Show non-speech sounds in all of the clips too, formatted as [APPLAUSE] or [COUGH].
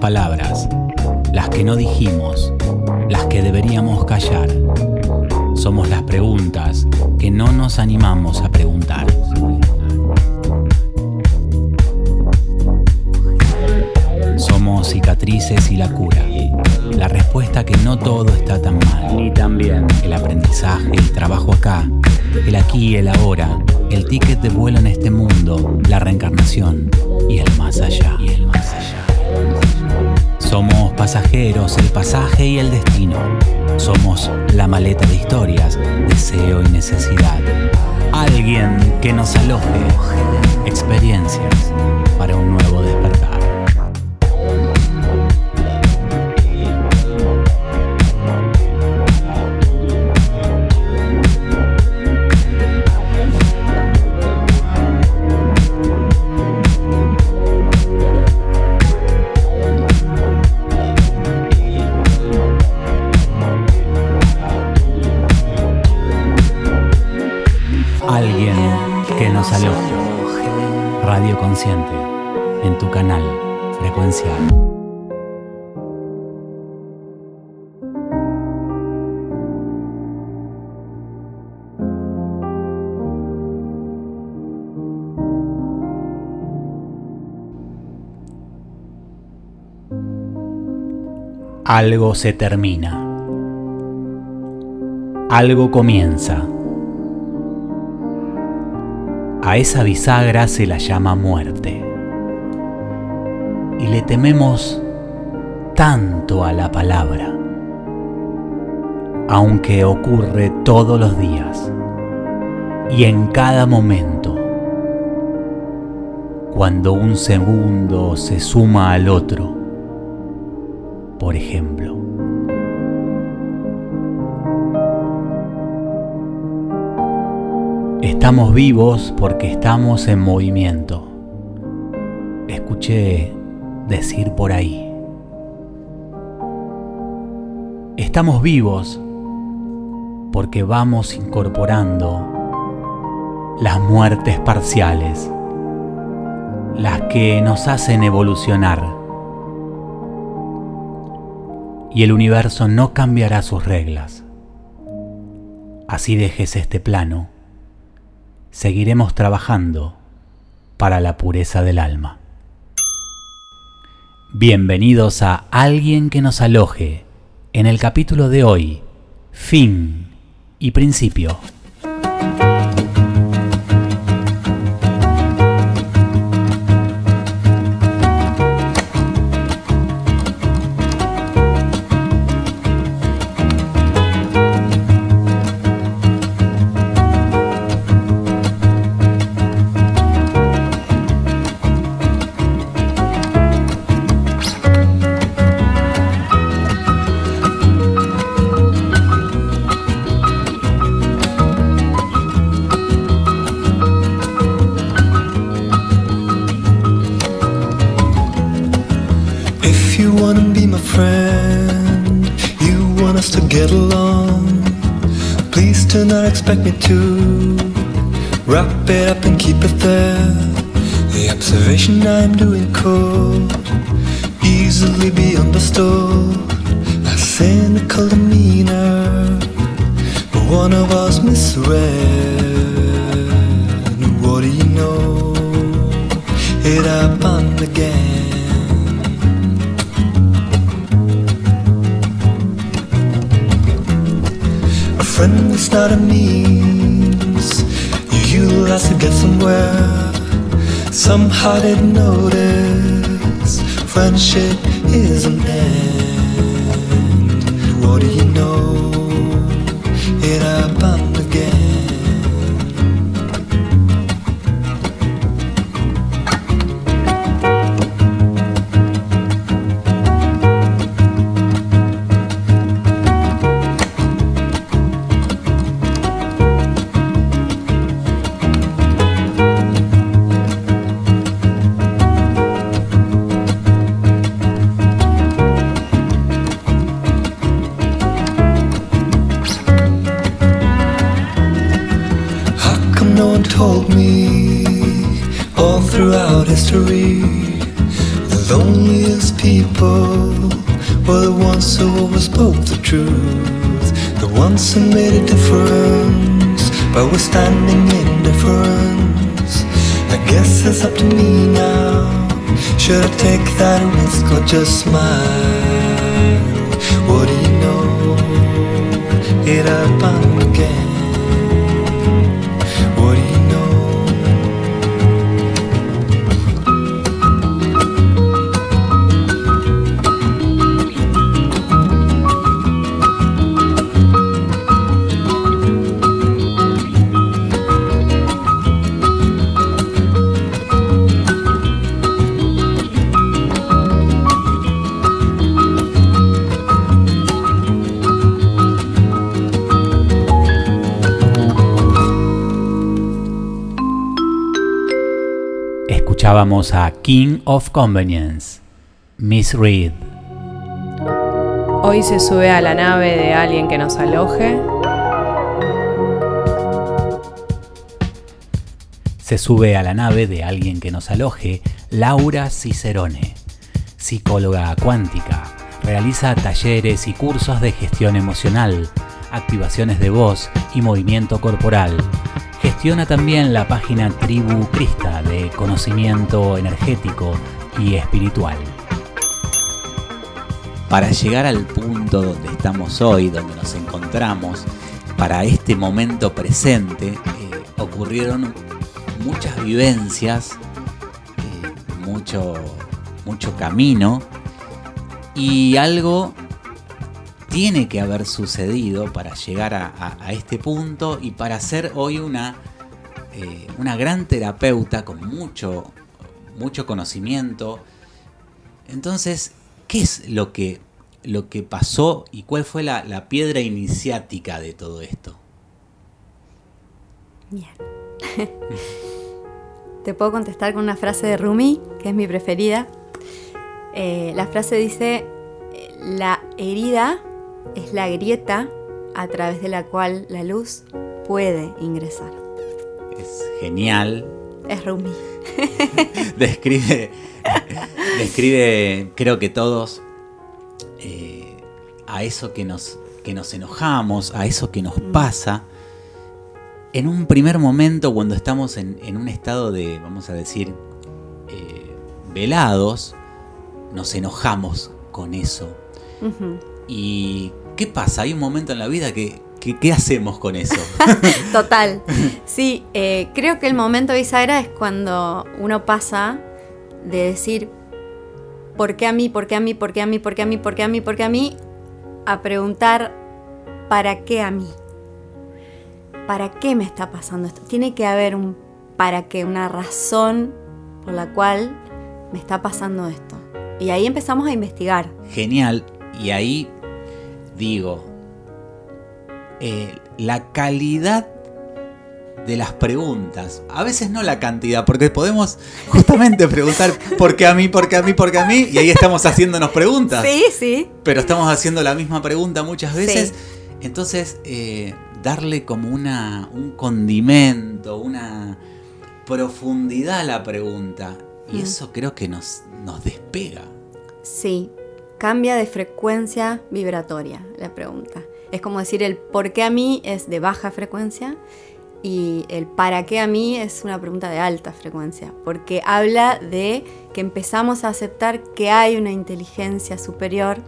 Palabras, las que no dijimos, las que deberíamos callar. Somos las preguntas que no nos animamos a preguntar. Somos cicatrices y la cura. La respuesta que no todo está tan mal. Ni tan bien. El aprendizaje, el trabajo acá, el aquí y el ahora, el ticket de vuelo en este mundo, la reencarnación y el más allá. Somos pasajeros, el pasaje y el destino. Somos la maleta de historias, deseo y necesidad. Alguien que nos aloje, experiencias para un nuevo despertar. Tu canal frecuencial. Algo se termina. Algo comienza. A esa bisagra se la llama muerte. Y le tememos tanto a la palabra, aunque ocurre todos los días y en cada momento, cuando un segundo se suma al otro, por ejemplo. Estamos vivos porque estamos en movimiento. Escuché decir por ahí. Estamos vivos porque vamos incorporando las muertes parciales, las que nos hacen evolucionar. Y el universo no cambiará sus reglas. Así dejes este plano seguiremos trabajando para la pureza del alma. Bienvenidos a Alguien que nos aloje en el capítulo de hoy, fin y principio. Expect me to wrap it up and keep it there. The observation I'm doing could easily be understood. A cynical demeanor, but one of us misread. What do you know? It happened again. Friend is not a means you utilize to get somewhere. Somehow didn't notice friendship is an end. What do you know? By withstanding indifference. I guess it's up to me now. Should I take that risk or just smile? Escuchábamos a King of Convenience, Miss Reed. Hoy se sube a la nave de alguien que nos aloje. Se sube a la nave de alguien que nos aloje, Laura Cicerone, psicóloga cuántica. Realiza talleres y cursos de gestión emocional, activaciones de voz y movimiento corporal. Gestiona también la página Tribu Crista conocimiento energético y espiritual. Para llegar al punto donde estamos hoy, donde nos encontramos, para este momento presente, eh, ocurrieron muchas vivencias, eh, mucho, mucho camino y algo tiene que haber sucedido para llegar a, este punto y para ser hoy una, eh, una gran terapeuta con mucho, mucho conocimiento. Entonces, ¿qué es lo que, lo que pasó y cuál fue la, la piedra iniciática de todo esto? Bien. [LAUGHS] Te puedo contestar con una frase de Rumi, que es mi preferida. Eh, la frase dice, la herida es la grieta a través de la cual la luz puede ingresar. Es genial, Es Rumi. [LAUGHS] describe, describe, creo que todos, eh, a eso que nos, que nos enojamos, a eso que nos pasa. En un primer momento, cuando estamos en, en un estado de, vamos a decir, eh, velados, nos enojamos con eso. ¿Y qué pasa? Hay un momento en la vida que, ¿qué hacemos con eso? [LAUGHS] Total. Sí, eh, creo que el momento bisagra es cuando uno pasa de decir, ¿por qué a mí? ¿Por qué a mí? ¿Por qué a mí? ¿Por qué a mí? ¿Por qué a mí? ¿Por qué a mí? A preguntar, ¿para qué a mí? ¿Para qué me está pasando esto? Tiene que haber un para qué, una razón por la cual me está pasando esto. Y ahí empezamos a investigar. Genial. Y ahí digo, eh, la calidad de las preguntas, a veces no la cantidad, porque podemos justamente [LAUGHS] preguntar por qué a mí, por qué a mí, por qué a mí, y ahí estamos haciéndonos preguntas, Sí, sí. pero estamos haciendo la misma pregunta muchas veces, Sí. entonces eh, darle como una, un condimento, una profundidad a la pregunta, y Mm. eso creo que nos, nos despega. Sí, cambia de frecuencia vibratoria la pregunta. Es como decir el por qué a mí es de baja frecuencia y el para qué a mí es una pregunta de alta frecuencia, porque habla de que empezamos a aceptar que hay una inteligencia superior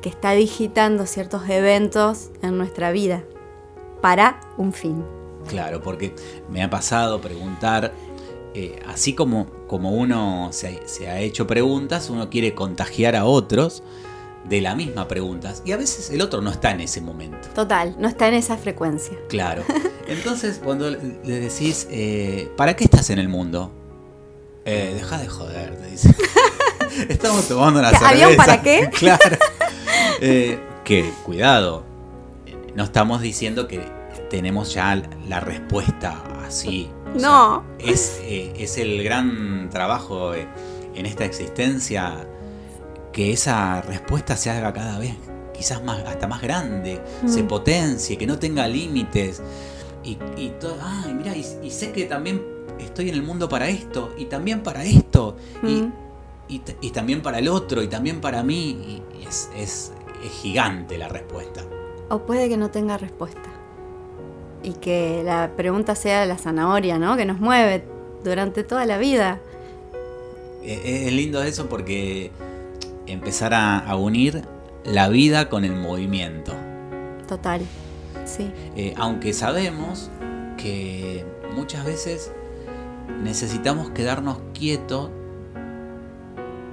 que está digitando ciertos eventos en nuestra vida para un fin. Claro, porque me ha pasado preguntar, eh, así como, como uno se se ha hecho preguntas, uno quiere contagiar a otros de la misma pregunta. Y a veces el otro no está en ese momento. Total, no está en esa frecuencia. Claro. [LAUGHS] Entonces, cuando le decís, eh, ¿para qué estás en el mundo? Eh, deja de joder, te dice. [LAUGHS] Estamos tomando una cerveza. ¿Había un para qué? [LAUGHS] Claro. Eh, que, cuidado, no estamos diciendo que tenemos ya la respuesta así. O sea, No. es, eh, es el gran trabajo en esta existencia que esa respuesta se haga cada vez quizás más, hasta más grande, se Mm. potencie, que no tenga límites. Y, y todo, ay, mira, y, y sé que también estoy en el mundo para esto, y también para esto. Y Mm. y, también para el otro, y también para mí, es, es- es gigante la respuesta. O puede que no tenga respuesta. Y que la pregunta sea la zanahoria, ¿no? Que nos mueve durante toda la vida. Eh, Es lindo eso porque empezar a, a unir la vida con el movimiento. Total. Sí. Eh, aunque sabemos que muchas veces necesitamos quedarnos quietos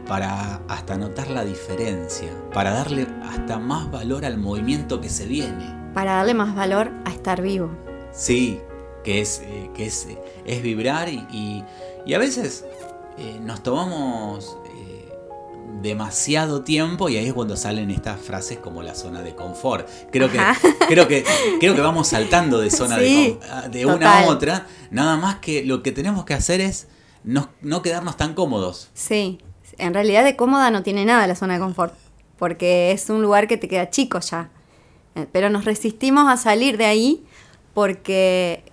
para hasta notar la diferencia, para darle hasta más valor al movimiento que se viene. Para darle más valor a estar vivo. Sí, que es, eh, que es, eh, es vibrar y, y- y a veces eh, nos tomamos demasiado tiempo y ahí es cuando salen estas frases como la zona de confort. Creo que, Ajá. [LAUGHS] creo que, creo que vamos saltando de zona de Sí, con- a- de, una total. a otra, nada más que lo que tenemos que hacer es no, no quedarnos tan cómodos. Sí. En realidad de cómoda no tiene nada la zona de confort. Porque es un lugar que te queda chico ya. Eh, Pero nos resistimos a salir de ahí porque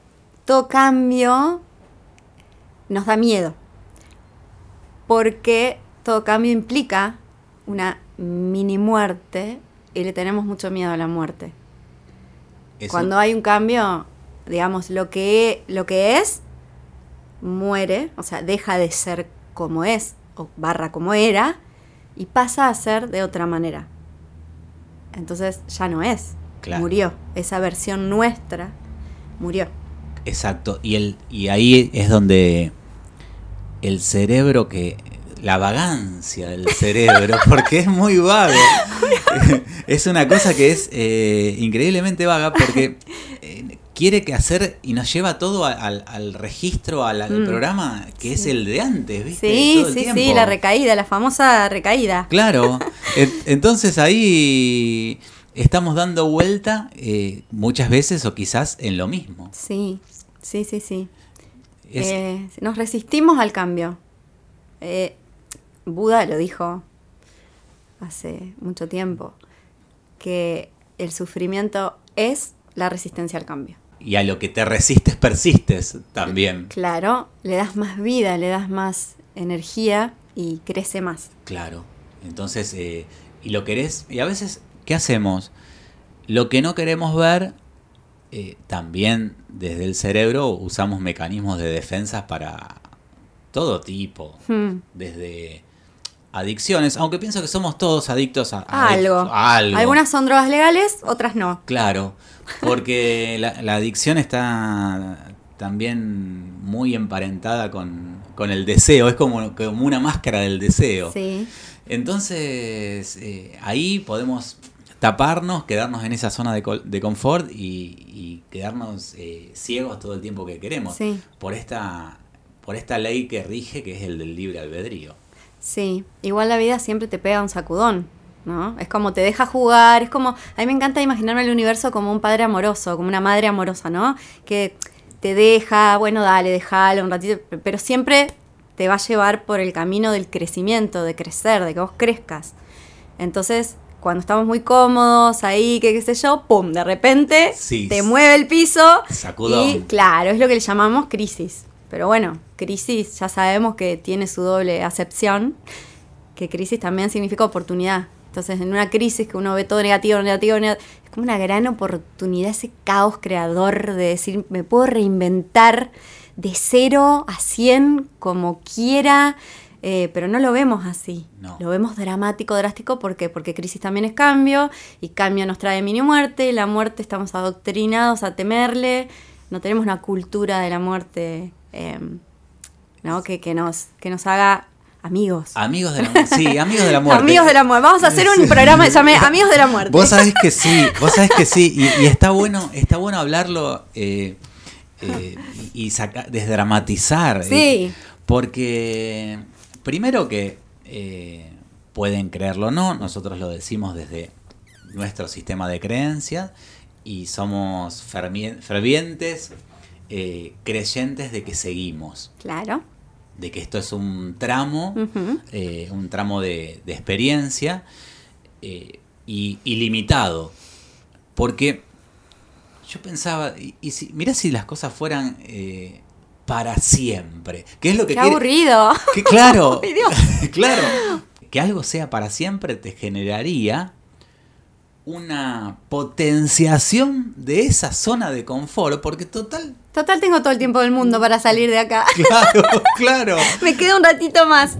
todo cambio nos da miedo. Porque todo cambio implica una mini muerte y le tenemos mucho miedo a la muerte. Eso- Cuando hay un cambio, digamos, lo que, lo que es, muere, o sea, deja de ser como es, o barra como era, y pasa a ser de otra manera. Entonces ya no es, Claro. murió. Esa versión nuestra murió. Exacto, y, el, y ahí es donde el cerebro que... La vagancia del cerebro, [LAUGHS] porque es muy vago. [LAUGHS] es una cosa que es eh, increíblemente vaga porque eh, quiere que hacer y nos lleva todo a- al, al registro, al, al Mm. programa que es el de antes, ¿viste? Sí, Todo el sí, sí, la recaída, la famosa recaída. Claro, [LAUGHS] En- entonces ahí estamos dando vuelta eh, muchas veces o quizás en lo mismo. Sí, sí, sí, sí. Es- nos resistimos al cambio. Eh, Buda lo dijo hace mucho tiempo, que el sufrimiento es la resistencia al cambio. y a lo que te resistes persistes también. Claro, le das más vida, le das más energía y crece más. Claro. Entonces, eh, y lo querés, y a veces, ¿qué hacemos? Lo que no queremos ver, eh, también desde el cerebro usamos mecanismos de defensa para todo tipo, Hmm. desde adicciones, aunque pienso que somos todos adictos a, A algo. a algo. Algunas son drogas legales, otras no. Claro, porque la, la adicción está también muy emparentada con, con el deseo, es como, como una máscara del deseo. Sí, Entonces, eh, ahí podemos taparnos, quedarnos en esa zona de, de confort y, y quedarnos eh, ciegos todo el tiempo que queremos Sí. por esta por esta ley que rige que es el del libre albedrío. Sí. Igual la vida siempre te pega un sacudón, ¿no? Es como te deja jugar, es como... A mí me encanta imaginarme el universo como un padre amoroso, como una madre amorosa, ¿no? Que te deja, bueno, dale, déjalo un ratito, pero siempre te va a llevar por el camino del crecimiento, de crecer, de que vos crezcas. Entonces, cuando estamos muy cómodos ahí, que qué sé yo, pum, de repente Sí. te mueve el piso Sacudón. y claro, es lo que le llamamos crisis. Pero bueno, crisis ya sabemos que tiene su doble acepción, que crisis también significa oportunidad. Entonces, en una crisis que uno ve todo negativo, negativo, negativo, es como una gran oportunidad, ese caos creador de decir, me puedo reinventar de cero a cien como quiera, eh, pero no lo vemos así. No. Lo vemos dramático, drástico, ¿por qué? Porque crisis también es cambio, y cambio nos trae mini muerte, y la muerte estamos adoctrinados a temerle, no tenemos una cultura de la muerte eh, ¿no? que, que, nos, que nos haga amigos. Amigos de la sí, amigos de la [LAUGHS] muerte. Amigos de la muerte. Vamos a hacer un programa que llame Amigos de la muerte. Vos sabés que sí, [LAUGHS] vos sabés que sí, y, y está bueno, está bueno hablarlo eh, eh, y saca- desdramatizar. eh, Sí. porque primero que pueden creerlo o no, nosotros lo decimos desde nuestro sistema de creencias y somos fervientes eh, creyentes de que seguimos Claro. de que esto es un tramo, eh, un tramo de, de experiencia eh, y ilimitado. Porque yo pensaba, y, y si, mirá si las cosas fueran para siempre. ¿Qué es lo que Qué quiere- aburrido. que claro, [LAUGHS] [LAUGHS] claro, que algo sea para siempre te generaría una potenciación de esa zona de confort, porque total, Total, tengo todo el tiempo del mundo para salir de acá. claro, claro. [LAUGHS] Me queda un ratito más.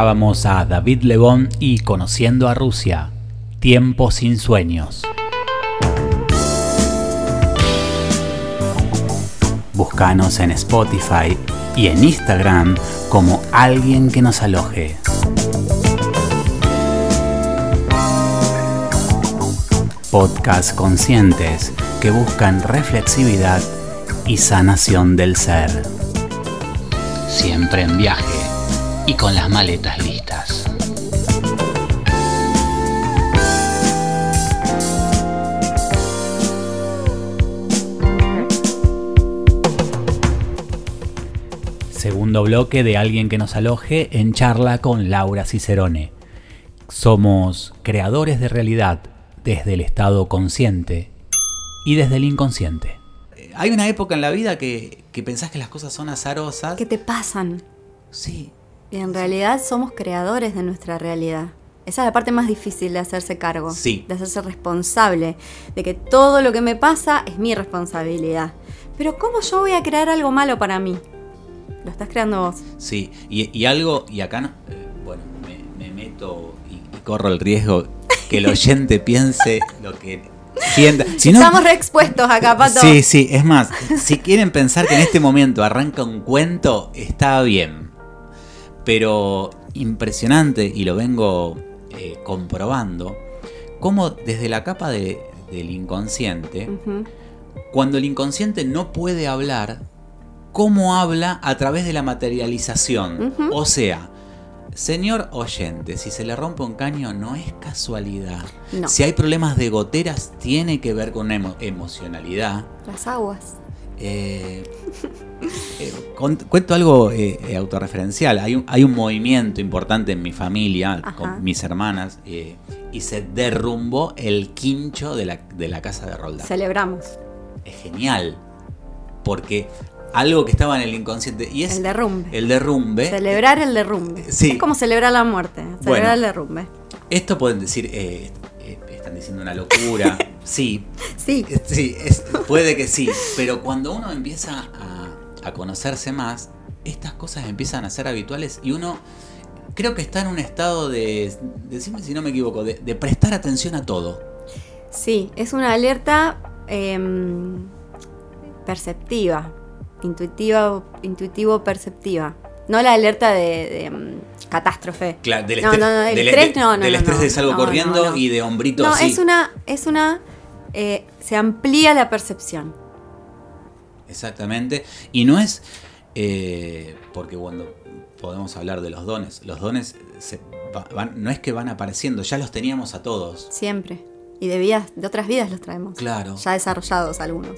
Escuchábamos a David Lebón y Conociendo a Rusia, Tiempo sin sueños. Búscanos en Spotify y en Instagram como alguien que nos aloje. Podcast conscientes que buscan reflexividad y sanación del ser. Siempre en viaje y con las maletas listas. Segundo bloque de alguien que nos aloje en charla con Laura Cicerone. Somos creadores de realidad, desde el estado consciente y desde el inconsciente. Hay una época en la vida que, que pensás que las cosas son azarosas. ¿Qué te pasan? Sí, Y en realidad somos creadores de nuestra realidad. Esa es la parte más difícil de hacerse cargo. Sí. De hacerse responsable. De que todo lo que me pasa es mi responsabilidad. Pero ¿cómo yo voy a crear algo malo para mí? Lo estás creando vos. sí. Y, y algo, y acá, no, eh, bueno, me, me meto y, y corro el riesgo que el oyente [LAUGHS] piense lo que sienta. Si no, Estamos re expuestos acá, Pato. Sí, sí, es más, si quieren pensar que en este momento arranca un cuento, está bien. Pero impresionante, y lo vengo eh, comprobando, cómo desde la capa de- del inconsciente, cuando el inconsciente no puede hablar, cómo habla a través de la materialización. O sea, señor oyente, si se le rompe un caño no es casualidad. No. Si hay problemas de goteras, tiene que ver con una emo- emocionalidad. Las aguas. Eh, eh, cuento algo eh, autorreferencial. Hay un, hay un movimiento importante en mi familia, Ajá. con mis hermanas, eh, y se derrumbó el quincho de la, de la casa de Roldán. Celebramos. Es genial, porque algo que estaba en el inconsciente, y es El derrumbe. el derrumbe. Celebrar el derrumbe. Sí. Es como celebrar la muerte. Celebrar Bueno. el derrumbe. Esto pueden decir, están diciendo una locura. [LAUGHS] sí, Sí. Eh, Sí, es- puede que sí, pero cuando uno empieza a, a conocerse más, estas cosas empiezan a ser habituales y uno creo que está en un estado de, decime si no me equivoco, de, de prestar atención a todo. Sí, es una alerta em, perceptiva, intuitiva, intuitivo-perceptiva. No la alerta de, de, em, catástrofe. Claro, del No, estrés, no, no, el del, estrés no, no, del no, estrés no. de salgo No, corriendo no, no. y de hombrito No, así. es una, es una, eh, se amplía la percepción. Exactamente. Y no es eh, porque cuando podemos hablar de los dones, los dones se van- no es que van apareciendo, ya los teníamos a todos. Siempre. Y de vidas, de otras vidas los traemos. Claro. Ya desarrollados algunos.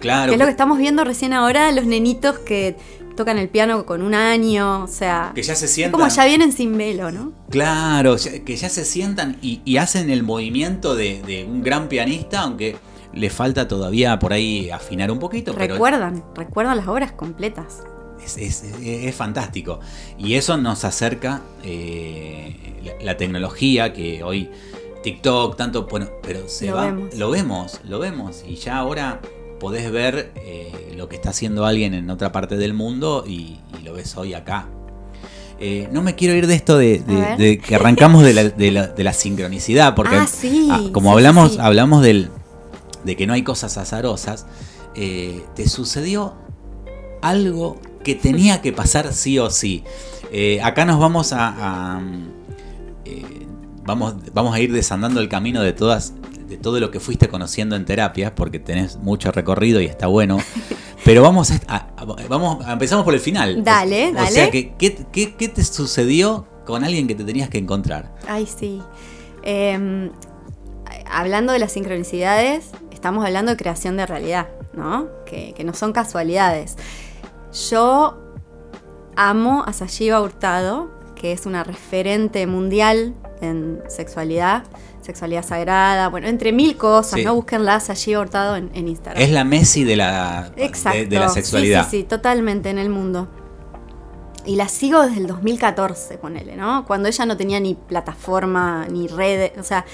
Claro. Que es lo que estamos viendo recién ahora, los nenitos que tocan el piano con un año, o sea, que ya se es sientan. como ya vienen sin velo, ¿no? Claro, que ya se sientan y, y hacen el movimiento de, de un gran pianista, aunque le falta todavía por ahí afinar un poquito, pero Recuerdan, recuerdan las obras completas. es, es- es- es fantástico. Y eso nos acerca eh, la, la tecnología que hoy TikTok, tanto, bueno, pero se Lo va, vemos. lo vemos, lo vemos. Y ya ahora podés ver eh, lo que está haciendo alguien en otra parte del mundo y, y lo ves hoy acá. Eh, no me quiero ir de esto de, que arrancamos de la, de la- de la sincronicidad, porque Ah, sí, ah, como sí, hablamos, sí. hablamos del, de que no hay cosas azarosas, eh, te sucedió algo que tenía que pasar sí o sí. Eh, acá nos vamos a, a, vamos, vamos a ir desandando el camino de todas de todo lo que fuiste conociendo en terapias, porque tenés mucho recorrido y está bueno. [LAUGHS] Pero vamos a, vamos a- empezamos por el final. Dale, o, dale. O sea, ¿qué, qué, qué te sucedió con alguien que te tenías que encontrar? Ay, sí. Eh, hablando de las sincronicidades, estamos hablando de creación de realidad, ¿no? Que, que no son casualidades. Yo amo a Sayiva Hurtado, que es una referente mundial en sexualidad, sexualidad sagrada, bueno, entre mil cosas, Sí. ¿no? Búsquenla Sayiva Hurtado en, en Instagram. Es la Messi de la, de- Exacto. de, la sexualidad. Sí, sí, sí, totalmente en el mundo. Y la sigo desde el 2014, ponele, ¿no? Cuando ella no tenía ni plataforma, ni redes, o sea,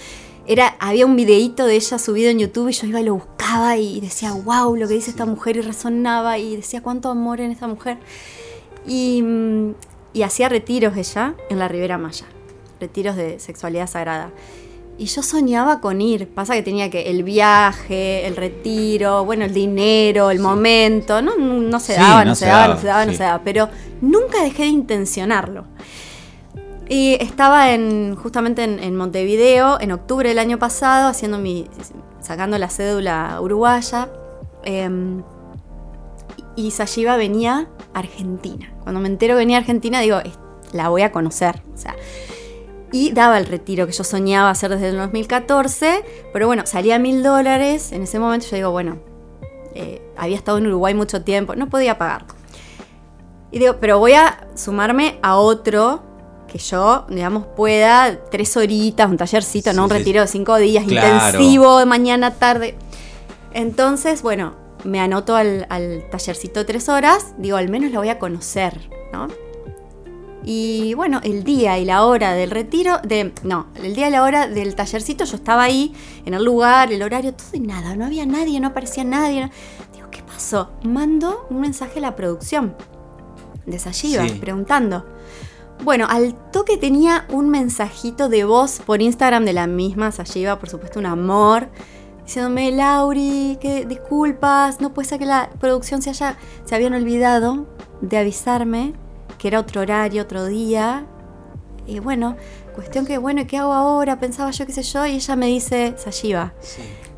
era, había un videíto de ella subido en YouTube y yo iba y lo buscaba y decía, wow, lo que dice esta mujer y resonaba y decía cuánto amor en esta mujer. Y, mm, y hacía retiros ella en la Ribera Maya, retiros de sexualidad sagrada. Y yo soñaba con ir. Pasa que tenía que el viaje, el retiro, bueno, el dinero, el momento. No, no, se daba, no, no se, daba, daba, no se daba, no se daba. Pero nunca dejé de intencionarlo. Y estaba en, justamente en, en Montevideo en octubre del año pasado, haciendo mi, sacando la cédula uruguaya. em, y Sayiva venía a Argentina. Cuando me entero que venía a Argentina, digo, "Es- la voy a conocer. O sea, y daba el retiro que yo soñaba hacer desde el 2014, pero bueno, salía mil dólares. En ese momento yo digo, bueno, eh, había estado en Uruguay mucho tiempo, no podía pagar. Y digo, pero voy a sumarme a otro que yo, digamos, pueda tres horitas, un tallercito, no un Sí, retiro de cinco días, Claro. intensivo, de mañana, tarde. Entonces, bueno, me anoto al, al tallercito de tres horas, digo, al menos la voy a conocer, ¿no? Y bueno, el día y la hora del retiro, de, no, el día y la hora del tallercito, yo estaba ahí, en el lugar, el horario, todo y nada, no había nadie, no aparecía nadie. no- Digo, ¿qué pasó? Mando un mensaje a la producción de Sayiva, Sí. preguntando. Bueno, al toque tenía un mensajito de voz por Instagram de la misma Sayiva, por supuesto, un amor, diciéndome, Lauri, que disculpas, no puede ser que la producción se haya, se habían olvidado de avisarme que era otro horario, otro día. Y bueno, cuestión que, bueno, ¿y qué hago ahora? Pensaba yo, qué sé yo, y ella me dice, Sayiva,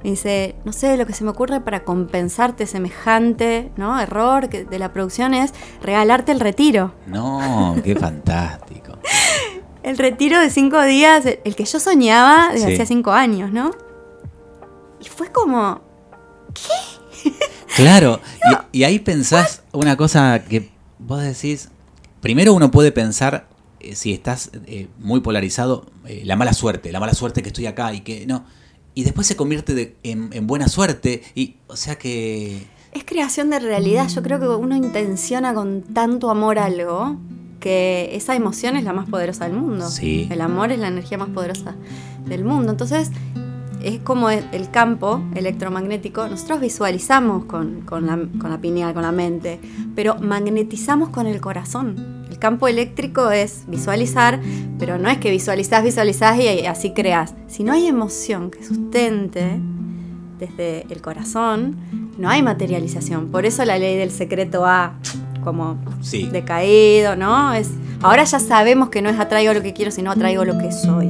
me dice, no sé, lo que se me ocurre para compensarte semejante ¿no? error que- de la producción es regalarte el retiro. No, qué [LAUGHS] fantástico. El retiro de cinco días, el que yo soñaba desde Sí. hacía cinco años, ¿no? Y fue como, Claro, [LAUGHS] y, y ahí pensás una cosa que vos decís, primero uno puede pensar, eh, si estás eh, muy polarizado, eh, la mala suerte, la mala suerte que estoy acá y que no, y después se convierte de- en, en buena suerte, y o sea que... es creación de realidad. Yo creo que uno intenciona con tanto amor algo que esa emoción es la más poderosa del mundo. Sí. El amor es la energía más poderosa del mundo. Entonces, es como el campo electromagnético. Nosotros visualizamos con, con la, con la pineal, con la mente, pero magnetizamos con el corazón. El campo eléctrico es visualizar, pero no es que visualizás, visualizás y así creas. Si no hay emoción que sustente desde el corazón, no hay materialización. Por eso la ley del secreto ha como Sí. decaído, ¿no? Es, ahora ya sabemos que no es atraigo lo que quiero, sino atraigo lo que soy.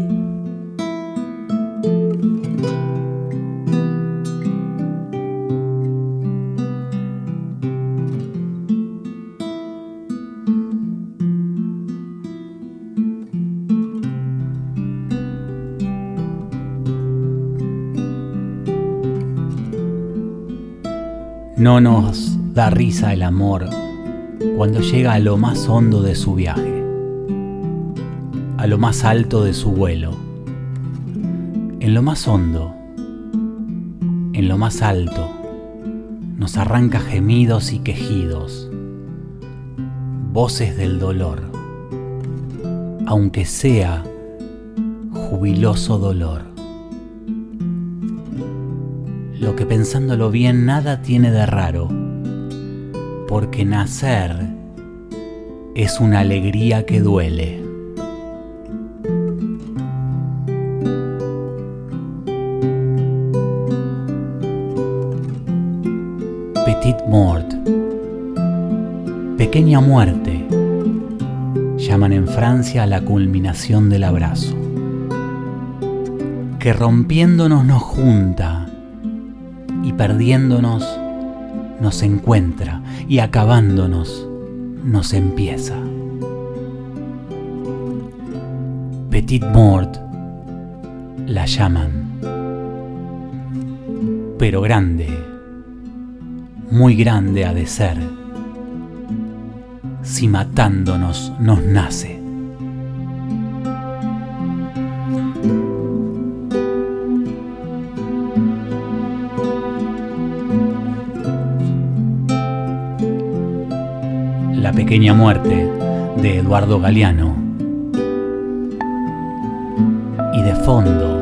No nos da risa el amor cuando llega a lo más hondo de su viaje, a lo más alto de su vuelo. En lo más hondo, en lo más alto, nos arranca gemidos y quejidos, voces del dolor, aunque sea jubiloso dolor. Que pensándolo bien nada tiene de raro, porque nacer es una alegría que duele. Petit mort, pequeña muerte, llaman en Francia a la culminación del abrazo, que rompiéndonos nos junta perdiéndonos nos encuentra y acabándonos nos empieza. Petit mort la llaman, pero grande, muy grande ha de ser, si matándonos nos nace. Pequeña muerte de Eduardo Galeano. Y de fondo,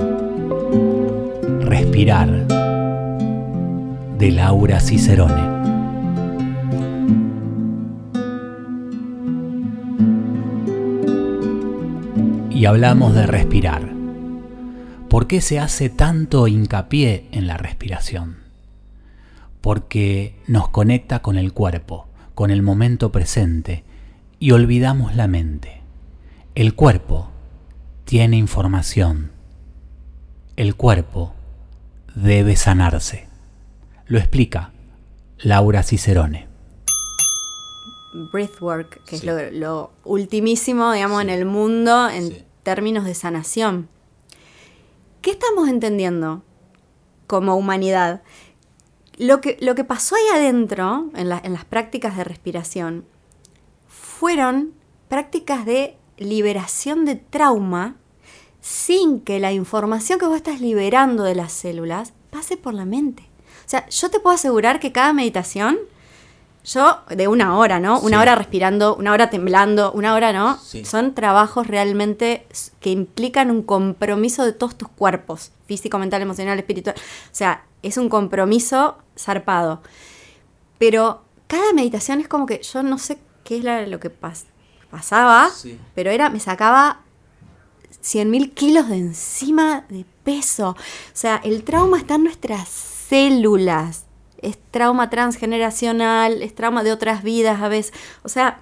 respirar de Laura Cicerone. Y hablamos de respirar. ¿Por qué se hace tanto hincapié en la respiración? Porque nos conecta con el cuerpo, con el momento presente y olvidamos la mente. El cuerpo tiene información. El cuerpo debe sanarse. Lo explica Laura Cicerone. Breathwork, que Sí. es lo, lo ultimísimo, digamos, en el mundo en Sí. términos de sanación. ¿Qué estamos entendiendo como humanidad? Lo que, lo que pasó ahí adentro, en, en las prácticas de respiración, fueron prácticas de liberación de trauma sin que la información que vos estás liberando de las células pase por la mente. O sea, yo te puedo asegurar que cada meditación, yo de una hora, ¿no? Una Sí. hora respirando, una hora temblando, una hora, ¿no? Sí. Son trabajos realmente que implican un compromiso de todos tus cuerpos, físico, mental, emocional, espiritual. O sea, es un compromiso zarpado. Pero cada meditación es como que yo no sé qué es la- lo que pas- pasaba, Sí. pero era, me sacaba 100 mil kilos de encima de peso. O sea, el trauma está en nuestras células. Es trauma transgeneracional, es trauma de otras vidas a veces. O sea,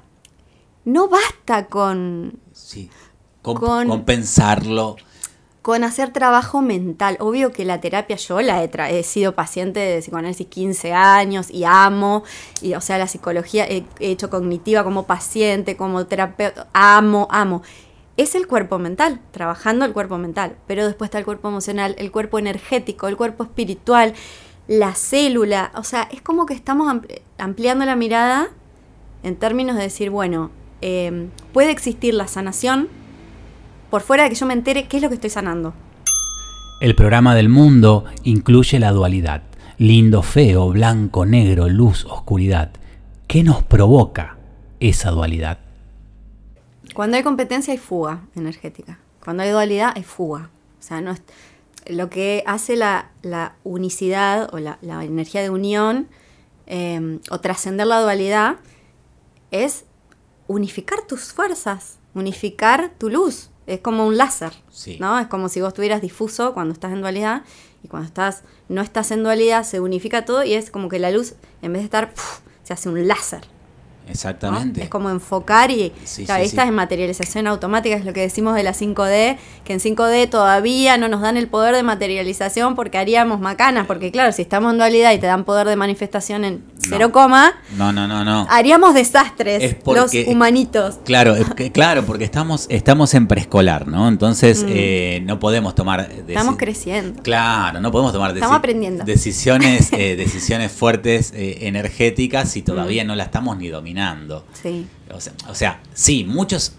no basta con, Sí. Com- Con- Compensarlo. con hacer trabajo mental. Obvio que la terapia yo la he, tra- he sido paciente de psicoanálisis 15 años y amo, y o sea, la psicología he, he hecho cognitiva como paciente, como terapeuta, amo, amo. Es el cuerpo mental, trabajando el cuerpo mental, pero después está el cuerpo emocional, el cuerpo energético, el cuerpo espiritual, la célula, o sea, es como que estamos ampli- ampliando la mirada en términos de decir, bueno, eh, puede existir la sanación por fuera de que yo me entere qué es lo que estoy sanando. El programa del mundo incluye la dualidad. Lindo, feo, blanco, negro, luz, oscuridad. ¿Qué nos provoca esa dualidad? Cuando hay competencia hay fuga energética. Cuando hay dualidad hay fuga. O sea, no es, lo que hace la, la unicidad o la, la energía de unión eh, o trascender la dualidad es unificar tus fuerzas, unificar tu luz. Es como un láser, Sí. ¿no? Es como si vos estuvieras difuso cuando estás en dualidad y cuando estás no estás en dualidad se unifica todo y es como que la luz en vez de estar ¡puf! se hace un láser. ¿No? Exactamente. Es como enfocar y Sí, claro, sí, esta sí. es materialización automática, es lo que decimos de la 5D, que en 5D todavía no nos dan el poder de materialización porque haríamos macanas, porque claro, si estamos en dualidad y te dan poder de manifestación en cero coma, No, no, no, no. haríamos desastres Es porque- los humanitos. Claro, es que- claro, porque estamos, estamos en preescolar, ¿no? Entonces eh, no podemos tomar. Mm. Estamos creciendo. Claro, no podemos tomar Estamos aprendiendo. decisiones, [LAUGHS] eh, decisiones fuertes, eh, energéticas, si todavía Mm. no la estamos ni dominando. Sí, O sea, o sea, sí, muchos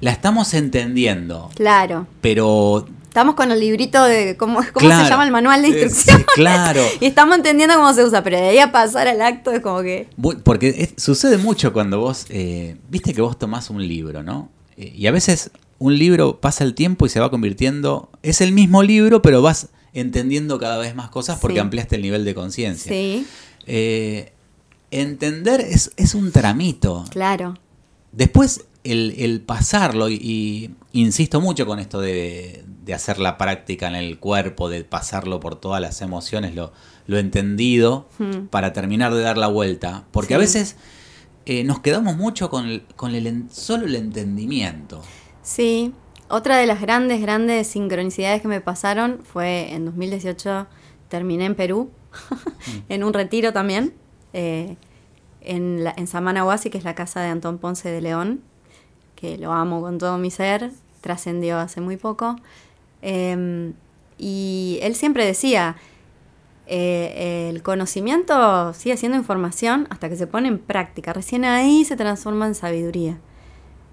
la estamos entendiendo, claro. pero Estamos con el librito de cómo, cómo Claro. se llama el manual de Eh, instrucciones. claro. [LAUGHS] y estamos entendiendo cómo se usa, pero de ahí a pasar al acto es como que. Porque es- sucede mucho cuando vos, eh, viste que vos tomás un libro, ¿no? Eh, y a veces un libro pasa el tiempo y se va convirtiendo, es el mismo libro, pero vas entendiendo cada vez más cosas porque Sí. ampliaste el nivel de conciencia. Sí, Eh, entender es, es un tramito. claro. Después el, el pasarlo, y, y insisto mucho con esto de, de hacer la práctica en el cuerpo, de pasarlo por todas las emociones, lo, lo entendido, Hmm. para terminar de dar la vuelta. Porque a veces eh, nos quedamos mucho con, el- con el, solo el entendimiento. Sí, otra de las grandes, grandes sincronicidades que me pasaron fue en 2018, terminé en Perú, [LAUGHS] en un retiro también, eh, en, la, en Samanahuasi, que es la casa de Antón Ponce de León, que lo amo con todo mi ser, trascendió hace muy poco. Eh, y él siempre decía, eh, el conocimiento sigue siendo información hasta que se pone en práctica, recién ahí se transforma en sabiduría.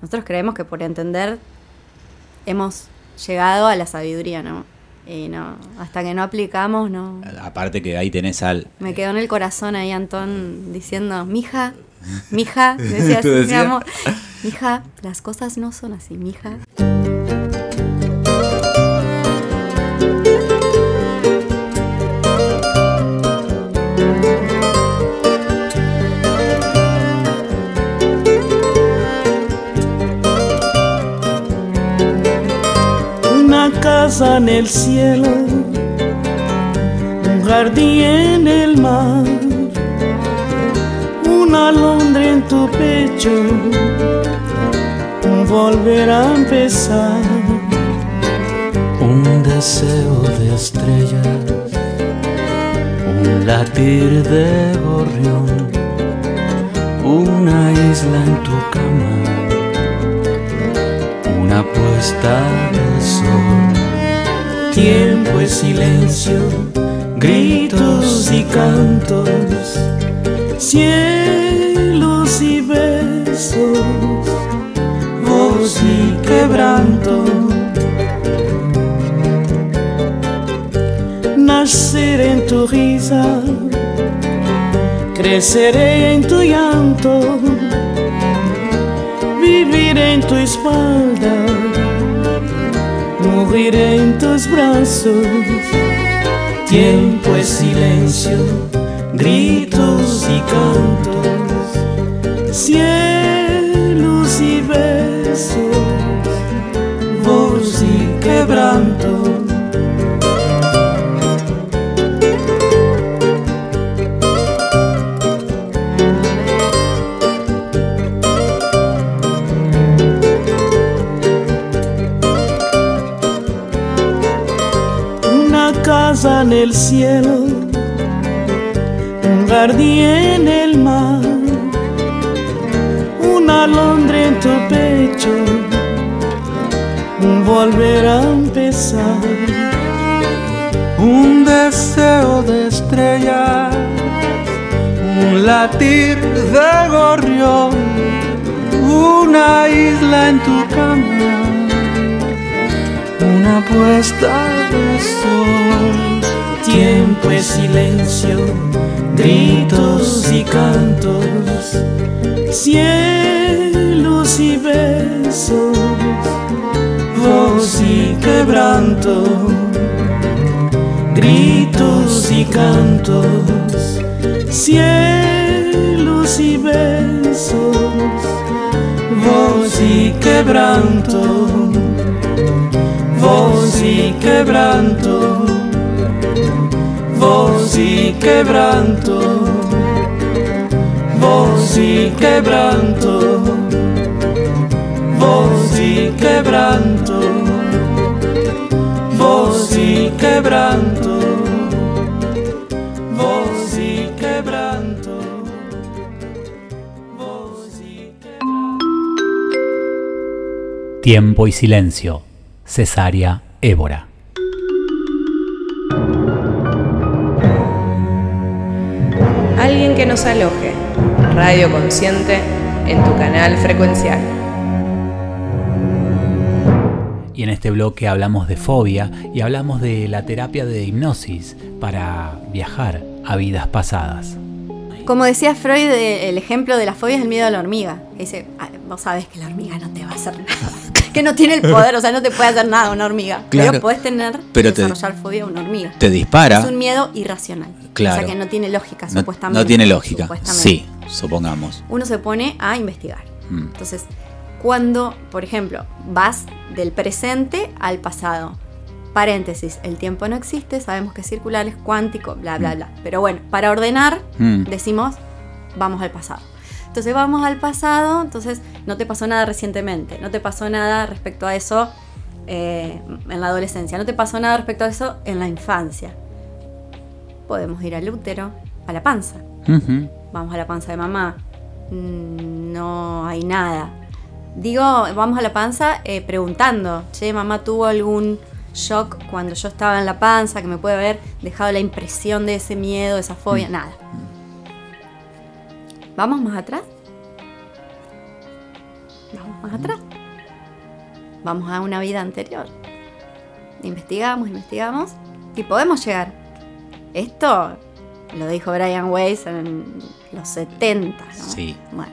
Nosotros creemos que por entender hemos llegado a la sabiduría, ¿no? Y no, hasta que no aplicamos, no. Aparte que ahí tenés al... Me quedó en el corazón ahí Antón diciendo, mija, [LAUGHS] mija, decía así, ¿Tú mi amor, mija, las cosas no son así, mija. Casa en el cielo, un jardín en el mar, una alondra en tu pecho, un volver a empezar, un deseo de estrellas, un latir de gorrión, una isla en tu cama una puesta de sol. Tiempo es silencio, gritos y cantos, cielos y besos, voz y quebranto. Naceré en tu risa, creceré en tu llanto, viviré en tu espalda, moriré en tus brazos. Tiempo es silencio, gritos y cantos, el cielo, un jardín en el mar, una alondra en tu pecho, un volver a empezar. un deseo de estrellas, un latir de gorrión, una isla en tu cama, una puesta de sol. Tiempo es silencio, gritos y cantos, cielos y besos, voz y quebranto, gritos y cantos, cielos y besos, voz y quebranto, voz y quebranto voz y quebranto, voz y quebranto, voz y quebranto, voz y quebranto, voz quebranto, voz y. Tiempo y silencio. Cesárea Évora. Que nos aloje. Radio Consciente en tu canal frecuencial. Y en este bloque hablamos de fobia y hablamos de la terapia de hipnosis para viajar a vidas pasadas. Como decía Freud, el ejemplo de la fobia es el miedo a la hormiga. Dice, "Ah, vos sabés que la hormiga no te va a hacer nada. Que no tiene el poder, o sea, no te puede hacer nada una hormiga. Claro. Pero podés tener, Pero te- desarrollar fobia a una hormiga. Te dispara. Es un miedo irracional. Claro. O sea, que no tiene lógica, No, supuestamente. no tiene lógica. supuestamente. Sí, supongamos. Uno se pone a investigar. Mm. Entonces, cuando, por ejemplo, vas del presente al pasado, paréntesis, el tiempo no existe, sabemos que es circular, es cuántico, bla, bla, bla. Pero bueno, para ordenar, Mm. decimos, vamos al pasado. Entonces vamos al pasado, entonces no te pasó nada recientemente, no te pasó nada respecto a eso eh, en la adolescencia, no te pasó nada respecto a eso en la infancia. Podemos ir al útero, a la panza vamos a la panza de mamá, Mm, no hay nada. Digo, vamos a la panza eh, preguntando, che, mamá tuvo algún shock cuando yo estaba en la panza que me puede haber dejado la impresión de ese miedo, de esa fobia, nada. ¿Vamos más atrás? Vamos más atrás. Vamos a una vida anterior. Investigamos, investigamos y podemos llegar. Esto lo dijo Brian Weiss en los 70, ¿no? Sí. Bueno,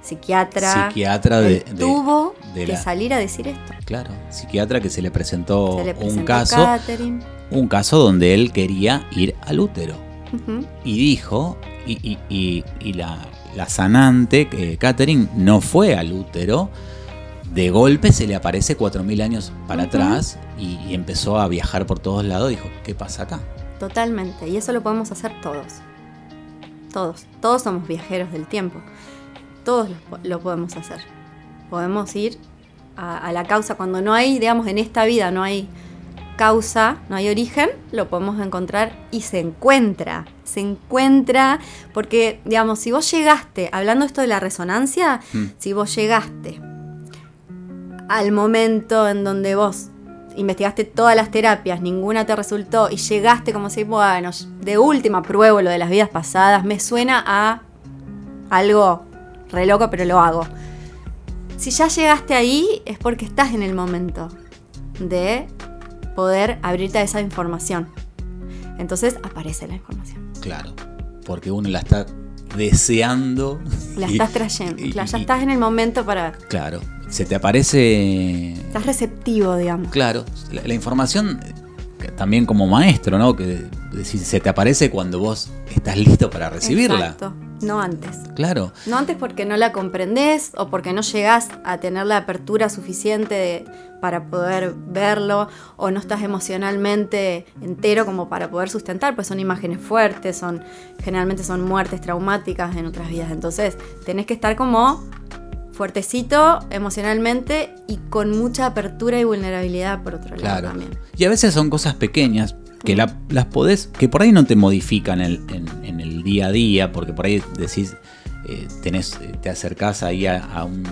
psiquiatra. Psiquiatra de- tuvo de que la- salir a decir esto. Claro, psiquiatra que se le presentó Se le presentó un caso, Catherine. un caso donde él quería ir al útero Y dijo y, y- y- y la, la sanante eh, Catherine no fue al útero. De golpe se le aparece 4.000 años para atrás y, y empezó a viajar por todos lados. Dijo, ¿qué pasa acá? Totalmente. Y eso lo podemos hacer todos. Todos. Todos somos viajeros del tiempo. Todos lo podemos hacer. Podemos ir a, a la causa. Cuando no hay, digamos, en esta vida no hay causa, no hay origen, lo podemos encontrar y se encuentra. Se encuentra porque, digamos, si vos llegaste, hablando esto de la resonancia, Mm. si vos llegaste al momento en donde vos investigaste todas las terapias, ninguna te resultó y llegaste como si, bueno, de última pruebo lo de las vidas pasadas, me suena a algo re loco, pero lo hago. si ya llegaste ahí es porque estás en el momento de poder abrirte a esa información. Entonces aparece la información. Claro, porque uno la está deseando. La y- estás trayendo. y- Claro, ya y- estás en el momento para... Claro, se te aparece. Estás receptivo, digamos. Claro, la, la información eh, también como maestro, ¿no? Que decir, se te aparece cuando vos estás listo para recibirla. Exacto. No antes. Claro, No antes porque no la comprendés o porque no llegás a tener la apertura suficiente de- para poder verlo o no estás emocionalmente entero como para poder sustentar, pues son imágenes fuertes, son generalmente son muertes traumáticas en otras vidas. Entonces, tenés que estar como fuertecito emocionalmente y con mucha apertura y vulnerabilidad por otro lado claro. también. Y a veces son cosas pequeñas que la- las podés, que por ahí no te modifican el- en, en el día a día, porque por ahí decís, eh, tenés, te acercás ahí a, a un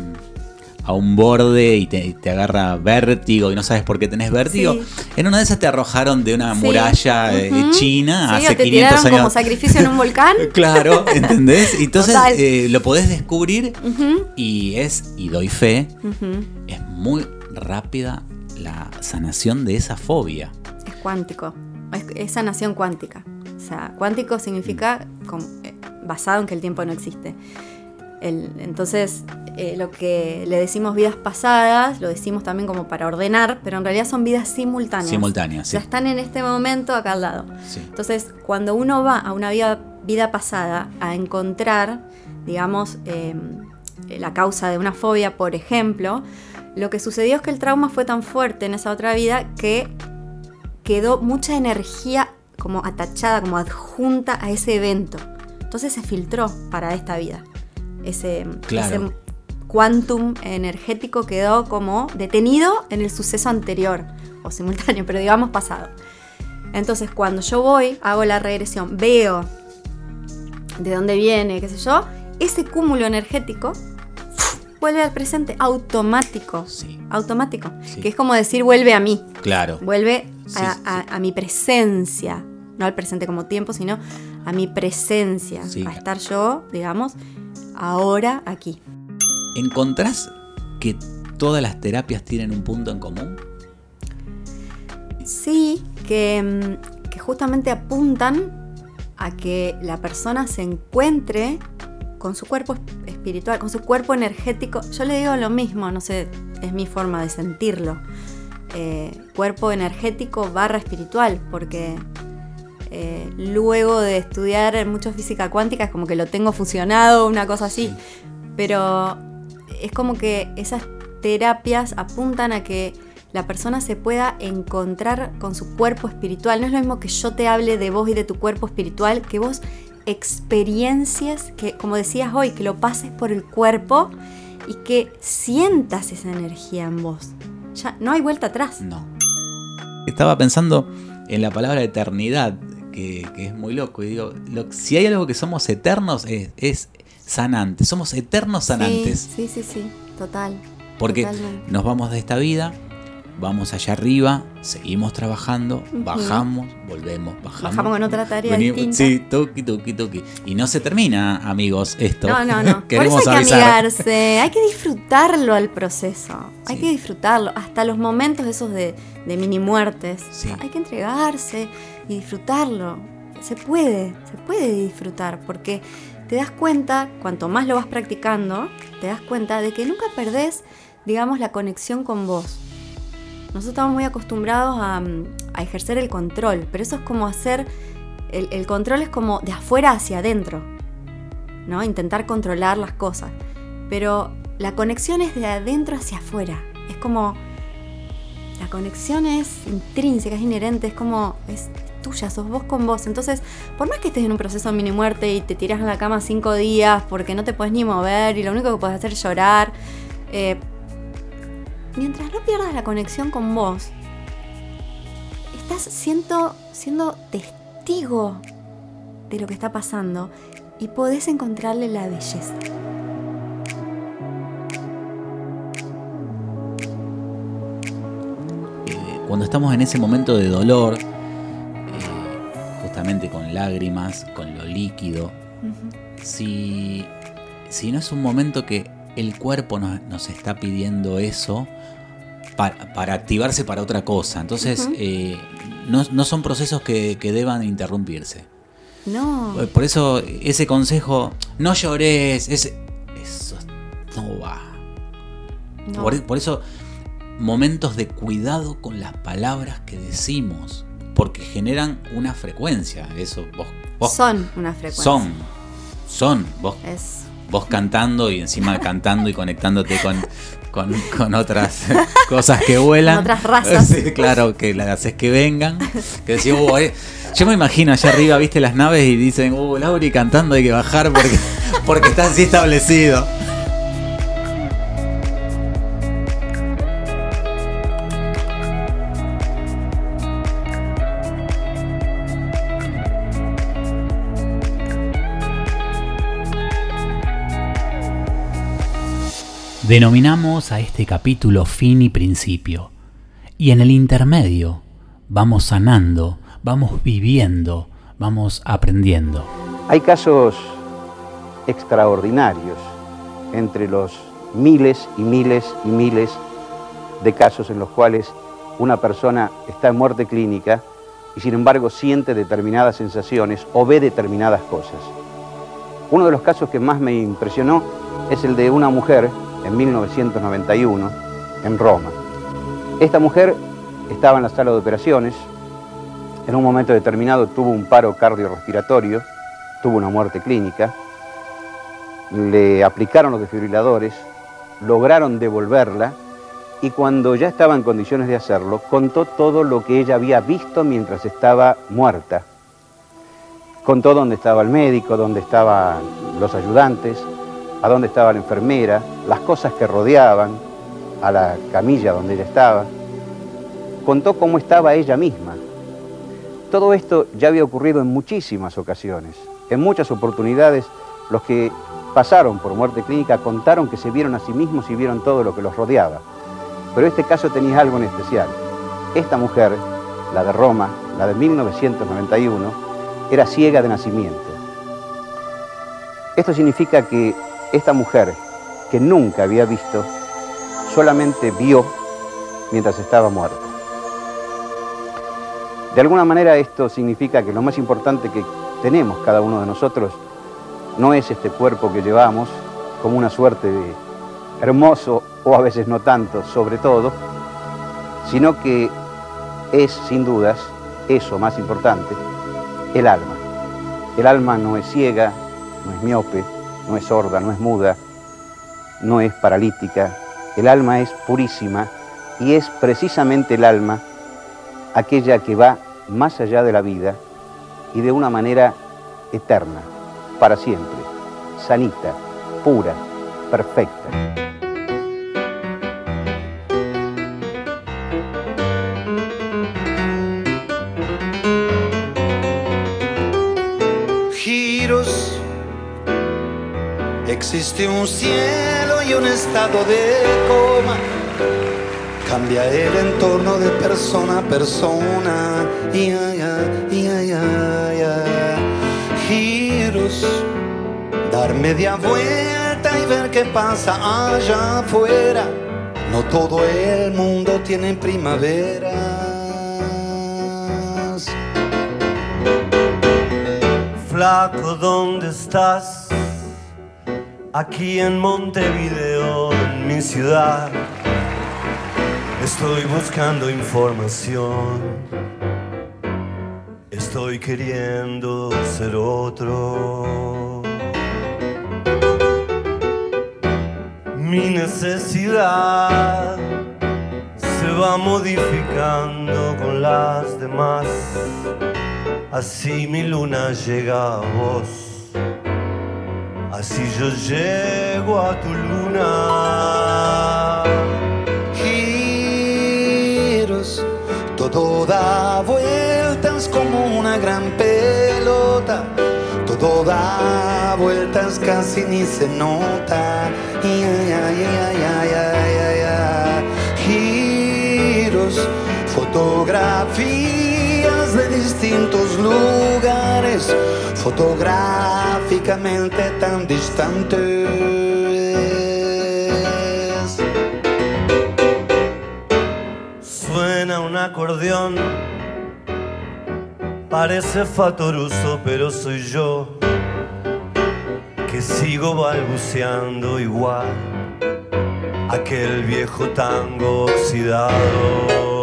a un borde y te, te agarra vértigo y no sabes por qué tenés vértigo. Sí. En una de esas te arrojaron de una Sí. muralla eh, china Sí, hace o te 500 tiraron años. como sacrificio en un volcán. [LAUGHS] Claro, ¿entendés? [LAUGHS] Entonces eh, lo podés descubrir y es, y doy fe, es muy rápida la sanación de esa fobia. Es cuántico. Es, es sanación cuántica. O sea, cuántico significa eh, basado en que el tiempo no existe. El- entonces, eh, lo que le decimos vidas pasadas, lo decimos también como para ordenar, pero en realidad son vidas simultáneas. Simultáneas, sí. Ya están en este momento acá al lado. Sí. Entonces, cuando uno va a una vida, vida pasada a encontrar, digamos, eh, la causa de una fobia, por ejemplo, lo que sucedió es que el trauma fue tan fuerte en esa otra vida que quedó mucha energía como atachada, como adjunta a ese evento. Entonces se filtró para esta vida. Ese, Claro. ese quantum energético quedó como detenido en el suceso anterior o simultáneo, [LAUGHS] pero digamos pasado. Entonces, cuando yo voy, hago la regresión, veo de dónde viene, qué sé yo, ese cúmulo energético vuelve al presente automático. Sí. Automático. Sí. Que es como decir, vuelve a mí. Claro. Vuelve Sí, a, sí, a- a mi presencia. No al presente como tiempo, sino a mi presencia. A estar yo, digamos, ahora aquí. ¿Encontrás que todas las terapias tienen un punto en común? Sí, que, mm, que justamente apuntan a que la persona se encuentre con su cuerpo es- espiritual, con su cuerpo energético. Yo le digo lo mismo, no sé, es mi forma de sentirlo. Eh, cuerpo energético barra espiritual, porque eh, luego de estudiar mucho física cuántica es como que lo tengo fusionado, una cosa así. Pero es como que esas terapias apuntan a que la persona se pueda encontrar con su cuerpo espiritual. No es lo mismo que yo te hable de vos y de tu cuerpo espiritual, que vos experiencias, que como decías hoy, que lo pases por el cuerpo y que sientas esa energía en vos. Ya no hay vuelta atrás. No. Estaba pensando en la palabra eternidad, que, que es muy loco. Y digo, lo- si hay algo que somos eternos, es, es sanantes. Somos eternos sanantes. Sí, sí, sí, sí, total. Porque totalmente. nos vamos de esta vida, vamos allá arriba, seguimos trabajando, bajamos, volvemos, bajamos. Bajamos con otra tarea venimos- distinta. Sí, toqui, toqui, toqui. Y no se termina, amigos, esto. No, no, no. [LAUGHS] Por Queremos eso hay que avisar. amigarse, hay que disfrutarlo al proceso. Hay que disfrutarlo. Hasta los momentos esos de, de mini muertes. Sí. Hay que entregarse y disfrutarlo. Se puede, se puede disfrutar porque te das cuenta, cuanto más lo vas practicando, te das cuenta de que nunca perdés, digamos, la conexión con vos. Nosotros estamos muy acostumbrados a, mm, a ejercer el control, pero eso es como hacer, el, el control es como de afuera hacia adentro. ¿no? Intentar controlar las cosas. Pero la conexión es de adentro hacia afuera. Es como. La conexión es intrínseca, es inherente, es como. Es tuya, sos vos con vos. Entonces, por más que estés en un proceso de mini muerte y te tiras en la cama cinco días porque no te puedes ni mover y lo único que puedes hacer es llorar. eh, mientras no pierdas la conexión con vos, estás siendo, siendo testigo de lo que está pasando y podés encontrarle la belleza. Eh, cuando estamos en ese momento de dolor, eh, justamente con lágrimas, con lo líquido, si, si no es un momento que el cuerpo nos, nos está pidiendo eso para, para activarse para otra cosa. Entonces, eh, no, no son procesos que, que deban interrumpirse. No. Por eso ese consejo, no llores, ese, eso no va. no. Por, por eso, momentos de cuidado con las palabras que decimos, porque generan una frecuencia. Eso, vos, vos Son una frecuencia. son, son, vos, Es. Vos cantando y encima cantando y conectándote con, con, con otras [LAUGHS] cosas que vuelan. Con otras razas. Sí, claro, que las haces que vengan. Que decís, "Uh, eh". yo me imagino allá arriba, viste las naves y dicen, uh, Lauri cantando hay que bajar porque, porque está así establecido. Denominamos a este capítulo fin y principio. Y en el intermedio vamos sanando, vamos viviendo, vamos aprendiendo. Hay casos extraordinarios entre los miles y miles y miles de casos en los cuales una persona está en muerte clínica y sin embargo siente determinadas sensaciones o ve determinadas cosas. Uno de los casos que más me impresionó es el de una mujer en 1991 en Roma. Esta mujer estaba en la sala de operaciones, en un momento determinado tuvo un paro cardiorrespiratorio, tuvo una muerte clínica, le aplicaron los desfibriladores, lograron devolverla y cuando ya estaba en condiciones de hacerlo, contó todo lo que ella había visto mientras estaba muerta. Contó dónde estaba el médico, dónde estaban los ayudantes, a dónde estaba la enfermera, las cosas que rodeaban a la camilla donde ella estaba. Contó cómo estaba ella misma. Todo esto ya había ocurrido en muchísimas ocasiones. En muchas oportunidades, los que pasaron por muerte clínica contaron que se vieron a sí mismos y vieron todo lo que los rodeaba. Pero este caso tenía algo en especial. Esta mujer, la de Roma, la de 1991, era ciega de nacimiento. Esto significa que esta mujer, que nunca había visto, solamente vio mientras estaba muerta. De alguna manera esto significa que lo más importante que tenemos cada uno de nosotros no es este cuerpo que llevamos como una suerte de hermoso o a veces no tanto, sobre todo, sino que es sin dudas eso más importante, el alma. El alma no es ciega, no es miope, no es sorda, no es muda, no es paralítica. El alma es purísima y es precisamente el alma aquella que va más allá de la vida y de una manera eterna, para siempre, sanita, pura, perfecta. Existe un cielo y un estado de coma. Cambia el entorno de persona a persona. Ya. Giros. Dar media vuelta y ver qué pasa allá afuera. No todo el mundo tiene primaveras. Flaco, ¿dónde estás? Aquí en Montevideo, en mi ciudad. Estoy buscando información. Estoy queriendo ser otro. Mi necesidad se va modificando con las demás. Así mi luna llega a vos. Así yo llego a tu luna. giros, todo da vueltas como una gran pelota, todo da vueltas casi ni se nota. Ya, ya, ya. Giros, fotografías de distintos lugares, fotográficamente tan distantes. Suena un acordeón, parece fatoruso, pero soy yo que sigo balbuceando igual aquel viejo tango oxidado.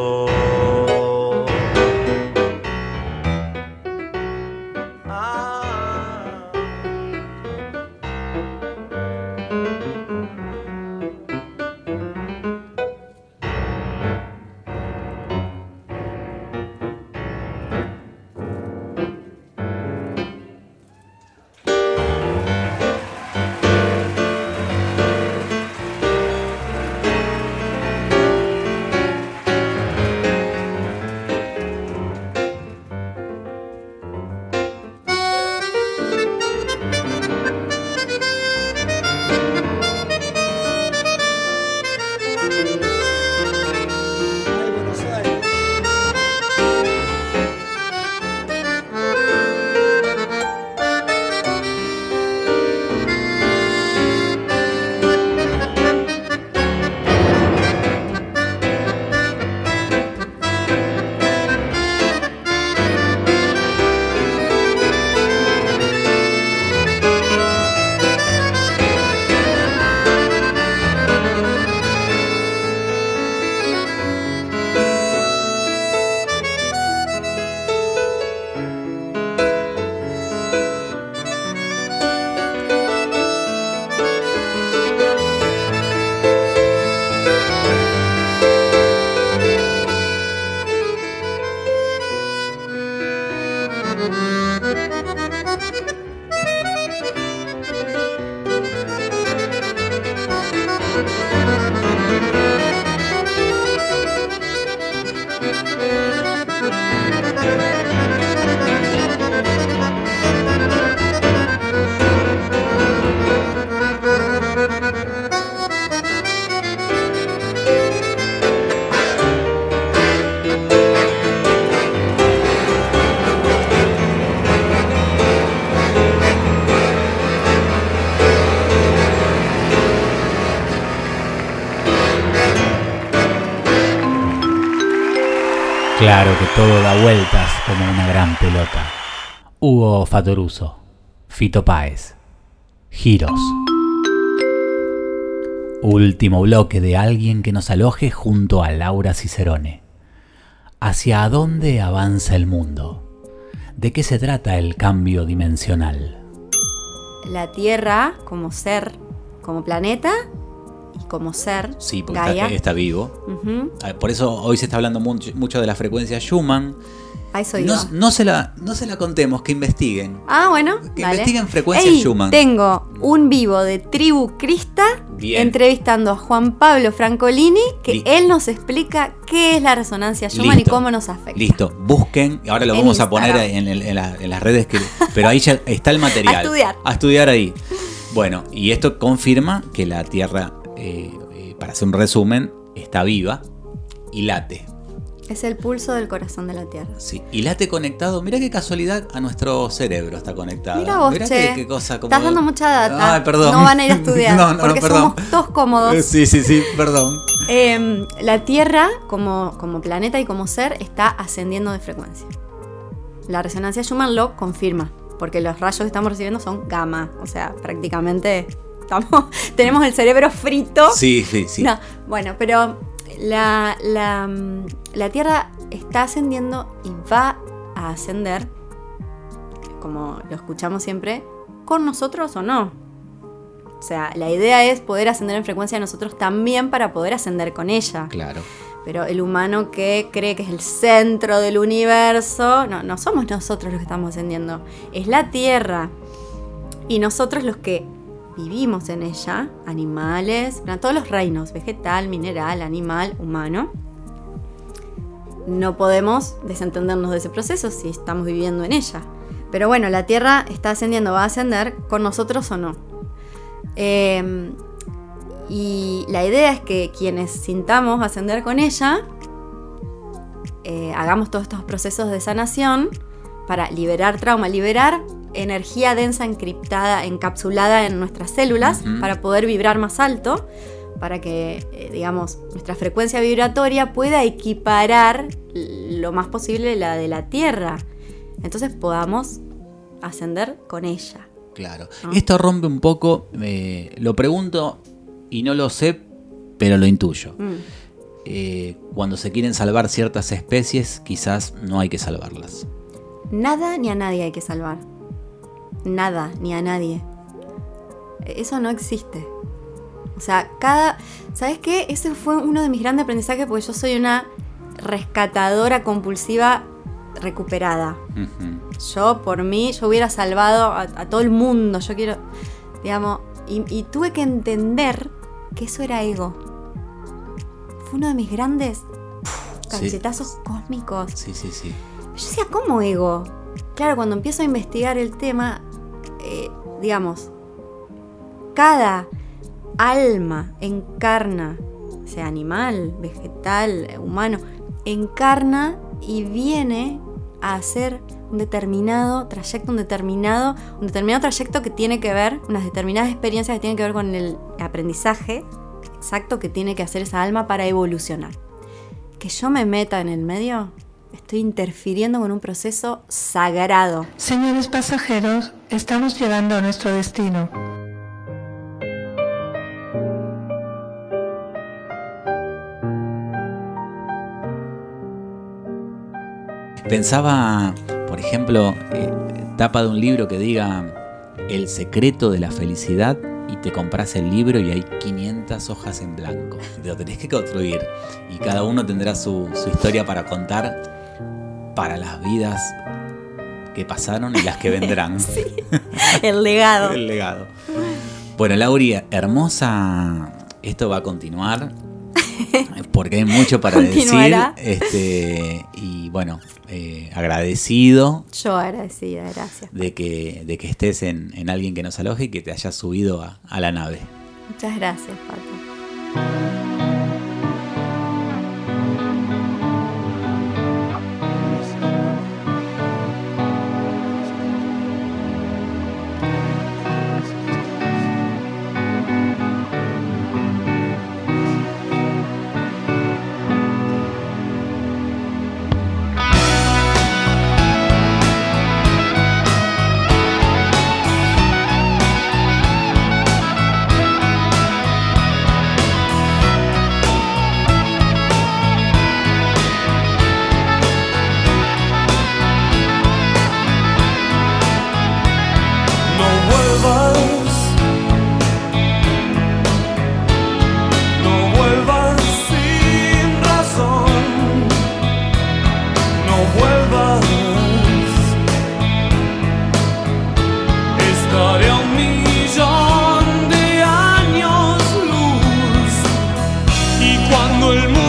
Claro que todo da vueltas como una gran pelota. Hugo Fatoruso, Fito Páez, Giros. Último bloque de alguien que nos aloje junto a Laura Cicerone. ¿Hacia dónde avanza el mundo? ¿De qué se trata el cambio dimensional? La Tierra como ser, como planeta y como ser, Sí, porque Gaia. está, está vivo. Ah, Por eso hoy se está hablando mucho, mucho de la frecuencia Schumann. A eso No, no se la, no se la contemos, que investiguen. Ah, bueno. Que dale. investiguen frecuencia Ey, Schumann. Tengo un vivo de Tribu Crista Bien. entrevistando a Juan Pablo Francolini, que él nos explica qué es la resonancia Schumann Listo. y cómo nos afecta. Listo, busquen, ahora lo En vamos a poner en, el- en la- en las redes, que, pero ahí ya está el [LAUGHS] material. A estudiar. A estudiar ahí. Bueno, y esto confirma que la Tierra, eh, eh, para hacer un resumen, está viva y late. Es el pulso del corazón de la Tierra. Sí, y late conectado, mira qué casualidad, a nuestro cerebro está conectado. Mira vos, Mirá che. qué, qué cosa como... Estás dando mucha data. Ay, perdón. No van a ir a estudiar. [LAUGHS] No, no, porque perdón. somos todos cómodos. Eh, Sí, sí, sí, perdón. Eh, la Tierra, como, como planeta y como ser, está ascendiendo de frecuencia. La resonancia Schumann lo confirma, porque los rayos que estamos recibiendo son gamma. O sea, prácticamente estamos, [LAUGHS] tenemos el cerebro frito. Sí, sí, sí. No, bueno, pero la, la, mm, la Tierra está ascendiendo y va a ascender, como lo escuchamos siempre, con nosotros o no. O sea, la idea es poder ascender en frecuencia nosotros también para poder ascender con ella. Claro. Pero el humano que cree que es el centro del universo, no, no somos nosotros los que estamos ascendiendo, es la Tierra. Y nosotros los que vivimos en ella, animales, bueno, todos los reinos, vegetal, mineral, animal, humano, no podemos desentendernos de ese proceso si estamos viviendo en ella. Pero bueno, la Tierra está ascendiendo, va a ascender con nosotros o no. Eh, y la idea es que quienes sintamos ascender con ella, eh, hagamos todos estos procesos de sanación para liberar trauma, liberar energía densa encriptada, encapsulada en nuestras células, para poder vibrar más alto, para que, eh, digamos, nuestra frecuencia vibratoria pueda equiparar lo más posible la de la Tierra. Entonces podamos ascender con ella. Claro. ¿no? Esto rompe un poco, eh, lo pregunto y no lo sé, pero lo intuyo. Mm. Eh, cuando se quieren salvar ciertas especies, quizás no hay que salvarlas. Nada ni a nadie hay que salvar. Nada ni a nadie. Eso no existe. O sea, cada... ¿Sabes qué? Ese fue uno de mis grandes aprendizajes porque yo soy una rescatadora compulsiva recuperada. Yo, por mí, yo hubiera salvado a, a todo el mundo. Yo quiero, digamos, y, y tuve que entender que eso era ego. Fue uno de mis grandes cachetazos cósmicos. Sí, sí, sí. Yo decía, ¿cómo ego? Claro, cuando empiezo a investigar el tema, eh, digamos, cada alma encarna, sea animal, vegetal, humano, encarna y viene a hacer un determinado trayecto, un determinado, un determinado trayecto que tiene que ver, unas determinadas experiencias que tienen que ver con el aprendizaje exacto que tiene que hacer esa alma para evolucionar. Que yo me meta en el medio, estoy interfiriendo con un proceso sagrado. Señores pasajeros, estamos llegando a nuestro destino. Pensaba, por ejemplo, eh, tapa de un libro que diga El secreto de la felicidad y te compras el libro y hay 500 hojas en blanco. Te [LAUGHS] lo tenés que construir y cada uno tendrá su, su historia para contar para las vidas que pasaron y las que vendrán. [LAUGHS] Sí, el legado. El legado. Bueno, Lauri, hermosa. Esto va a continuar. [LAUGHS] Porque hay mucho para decir. Este, y bueno, eh, agradecido Yo agradecida, gracias. de que, de que estés en, en alguien que nos aloje y que te hayas subido a, a la nave. Muchas gracias, Pato. cuando el mundo